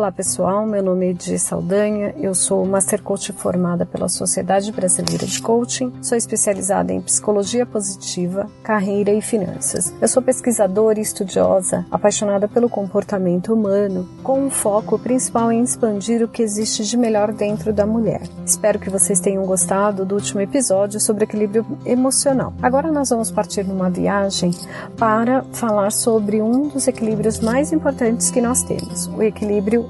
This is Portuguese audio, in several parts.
Olá pessoal, meu nome é Edi Saldanha, eu sou Master Coach formada pela Sociedade Brasileira de Coaching, sou especializada em psicologia positiva, carreira e finanças. Eu sou pesquisadora e estudiosa, apaixonada pelo comportamento humano, com um foco principal em expandir o que existe de melhor dentro da mulher. Espero que vocês tenham gostado do último episódio sobre equilíbrio emocional. Agora nós vamos partir numa viagem para falar sobre um dos equilíbrios mais importantes que nós temos, o equilíbrio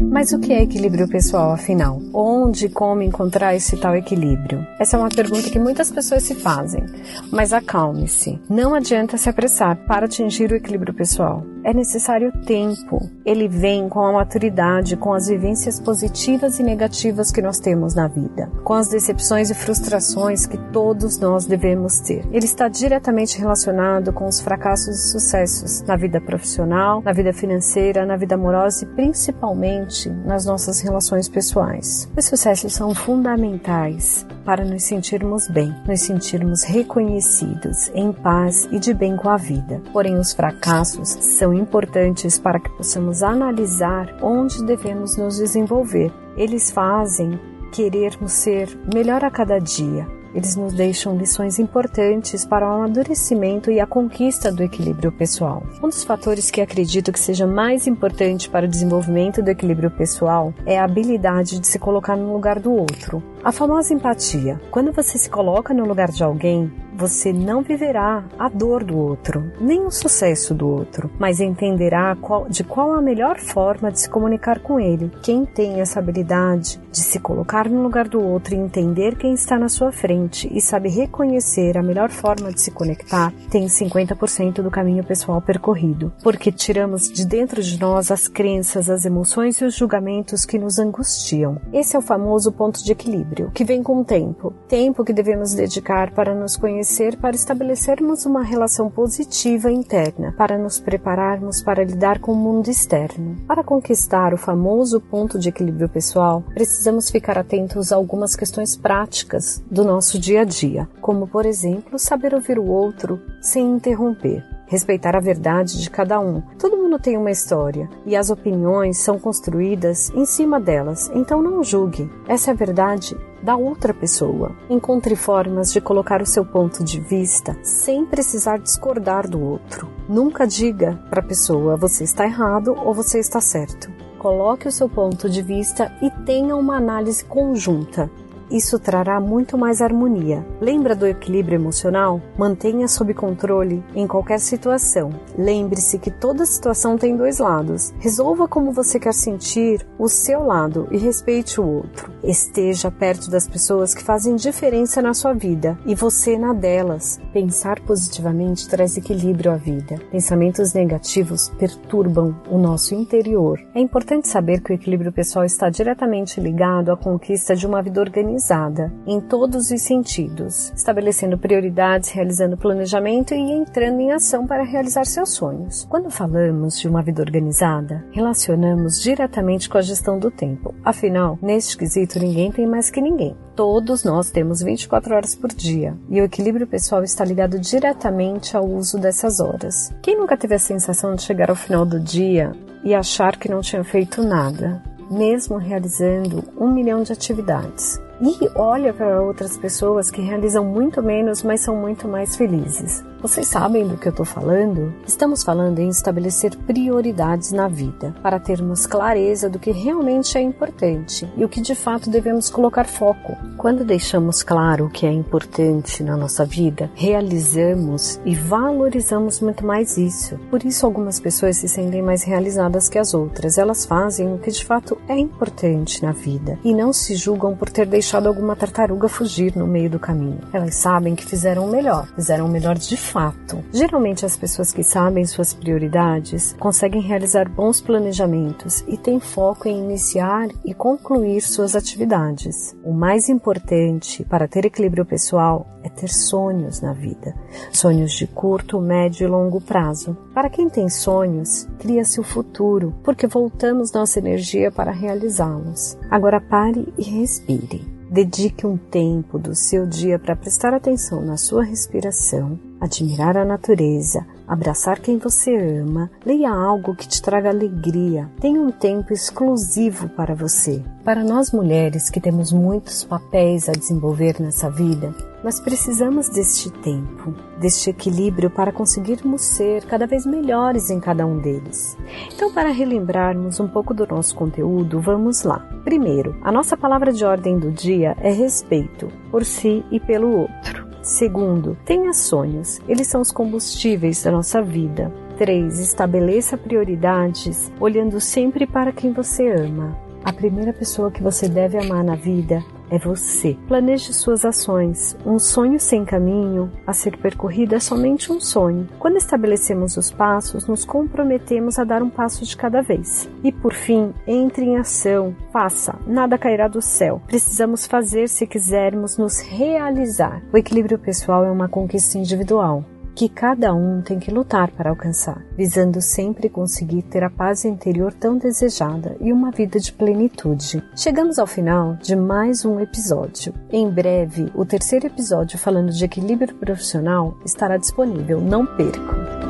Mas o que é equilíbrio pessoal, afinal? Onde e como encontrar esse tal equilíbrio? Essa é uma pergunta que muitas pessoas se fazem. Mas acalme-se. Não adianta se apressar para atingir o equilíbrio pessoal. É necessário tempo. Ele vem com a maturidade, com as vivências positivas e negativas que nós temos na vida, com as decepções e frustrações que todos nós devemos ter. Ele está diretamente relacionado com os fracassos e sucessos na vida profissional, na vida financeira, na vida amorosa e principalmente nas nossas relações pessoais. Os sucessos são fundamentais para nos sentirmos bem, nos sentirmos reconhecidos, em paz e de bem com a vida. Porém, os fracassos são importantes para que possamos analisar onde devemos nos desenvolver. Eles fazem querermos ser melhor a cada dia, eles nos deixam lições importantes para o amadurecimento e a conquista do equilíbrio pessoal. Um dos fatores que acredito que seja mais importante para o desenvolvimento do equilíbrio pessoal é a habilidade de se colocar no lugar do outro. A famosa empatia. Quando você se coloca no lugar de alguém, você não viverá a dor do outro, nem o sucesso do outro, mas entenderá qual, de qual a melhor forma de se comunicar com ele. Quem tem essa habilidade de se colocar no lugar do outro e entender quem está na sua frente e sabe reconhecer a melhor forma de se conectar, tem 50% do caminho pessoal percorrido, porque tiramos de dentro de nós as crenças, as emoções e os julgamentos que nos angustiam. Esse é o famoso ponto de equilíbrio, que vem com o tempo. Tempo que devemos dedicar para nos conhecer para estabelecermos uma relação positiva interna, para nos prepararmos para lidar com o mundo externo. Para conquistar o famoso ponto de equilíbrio pessoal, precisamos ficar atentos a algumas questões práticas do nosso dia a dia, como, por exemplo, saber ouvir o outro sem interromper respeitar a verdade de cada um. Mundo tem uma história e as opiniões são construídas em cima delas, então não julgue. Essa é a verdade da outra pessoa. Encontre formas de colocar o seu ponto de vista sem precisar discordar do outro. Nunca diga para a pessoa você está errado ou você está certo. Coloque o seu ponto de vista e tenha uma análise conjunta. Isso trará muito mais harmonia. Lembra do equilíbrio emocional? Mantenha sob controle em qualquer situação. Lembre-se que toda situação tem dois lados. Resolva como você quer sentir o seu lado e respeite o outro. Esteja perto das pessoas que fazem diferença na sua vida e você na delas. Pensar positivamente traz equilíbrio à vida. Pensamentos negativos perturbam o nosso interior. É importante saber que o equilíbrio pessoal está diretamente ligado à conquista de uma vida organizada organizada em todos os sentidos, estabelecendo prioridades, realizando planejamento e entrando em ação para realizar seus sonhos. Quando falamos de uma vida organizada, relacionamos diretamente com a gestão do tempo. Afinal, neste quesito, ninguém tem mais que ninguém. Todos nós temos 24 horas por dia e o equilíbrio pessoal está ligado diretamente ao uso dessas horas. Quem nunca teve a sensação de chegar ao final do dia e achar que não tinha feito nada, mesmo realizando um milhão de atividades? E olha para outras pessoas que realizam muito menos, mas são muito mais felizes. Vocês sabem do que eu estou falando? Estamos falando em estabelecer prioridades na vida, para termos clareza do que realmente é importante e o que de fato devemos colocar foco. Quando deixamos claro o que é importante na nossa vida, realizamos e valorizamos muito mais isso. Por isso, algumas pessoas se sentem mais realizadas que as outras. Elas fazem o que de fato é importante na vida e não se julgam por ter deixado deixado alguma tartaruga fugir no meio do caminho. Elas sabem que fizeram o melhor, fizeram o melhor de fato. Geralmente, as pessoas que sabem suas prioridades conseguem realizar bons planejamentos e têm foco em iniciar e concluir suas atividades. O mais importante para ter equilíbrio pessoal é ter sonhos na vida, sonhos de curto, médio e longo prazo. Para quem tem sonhos, cria-se o futuro, porque voltamos nossa energia para realizá-los. Agora pare e respire. Dedique um tempo do seu dia para prestar atenção na sua respiração, admirar a natureza, abraçar quem você ama, leia algo que te traga alegria. Tenha um tempo exclusivo para você. Para nós mulheres que temos muitos papéis a desenvolver nessa vida, nós precisamos deste tempo, deste equilíbrio para conseguirmos ser cada vez melhores em cada um deles. Então, para relembrarmos um pouco do nosso conteúdo, vamos lá. Primeiro, a nossa palavra de ordem do dia é respeito por si e pelo outro. Segundo, tenha sonhos. Eles são os combustíveis da nossa vida. 3. Estabeleça prioridades olhando sempre para quem você ama. A primeira pessoa que você deve amar na vida é você. Planeje suas ações. Um sonho sem caminho a ser percorrido é somente um sonho. Quando estabelecemos os passos, nos comprometemos a dar um passo de cada vez. E por fim, entre em ação. Faça, nada cairá do céu. Precisamos fazer se quisermos nos realizar. O equilíbrio pessoal é uma conquista individual que cada um tem que lutar para alcançar, visando sempre conseguir ter a paz interior tão desejada e uma vida de plenitude. Chegamos ao final de mais um episódio. Em breve, o terceiro episódio falando de equilíbrio profissional estará disponível, não percam!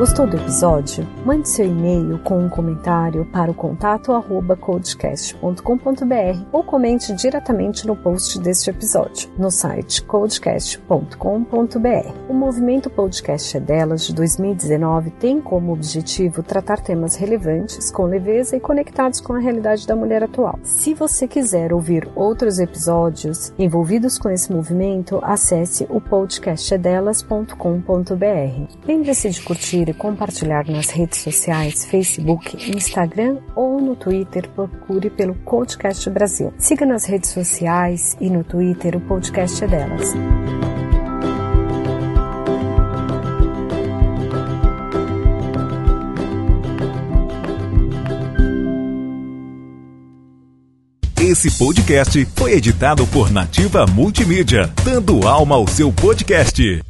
Gostou do episódio? Mande seu e-mail com um comentário para o contato arroba codecast.com.br ou comente diretamente no post deste episódio no site codecast.com.br. O movimento Podcast é Delas de 2019 tem como objetivo tratar temas relevantes, com leveza e conectados com a realidade da mulher atual. Se você quiser ouvir outros episódios envolvidos com esse movimento, acesse o podcastedelas.com.br. Lembre-se de curtir e compartilhar nas redes sociais, Facebook, Instagram ou no Twitter, procure pelo Podcast Brasil. Siga nas redes sociais e no Twitter o podcast é delas. Esse podcast foi editado por Nativa Multimídia, dando alma ao seu podcast.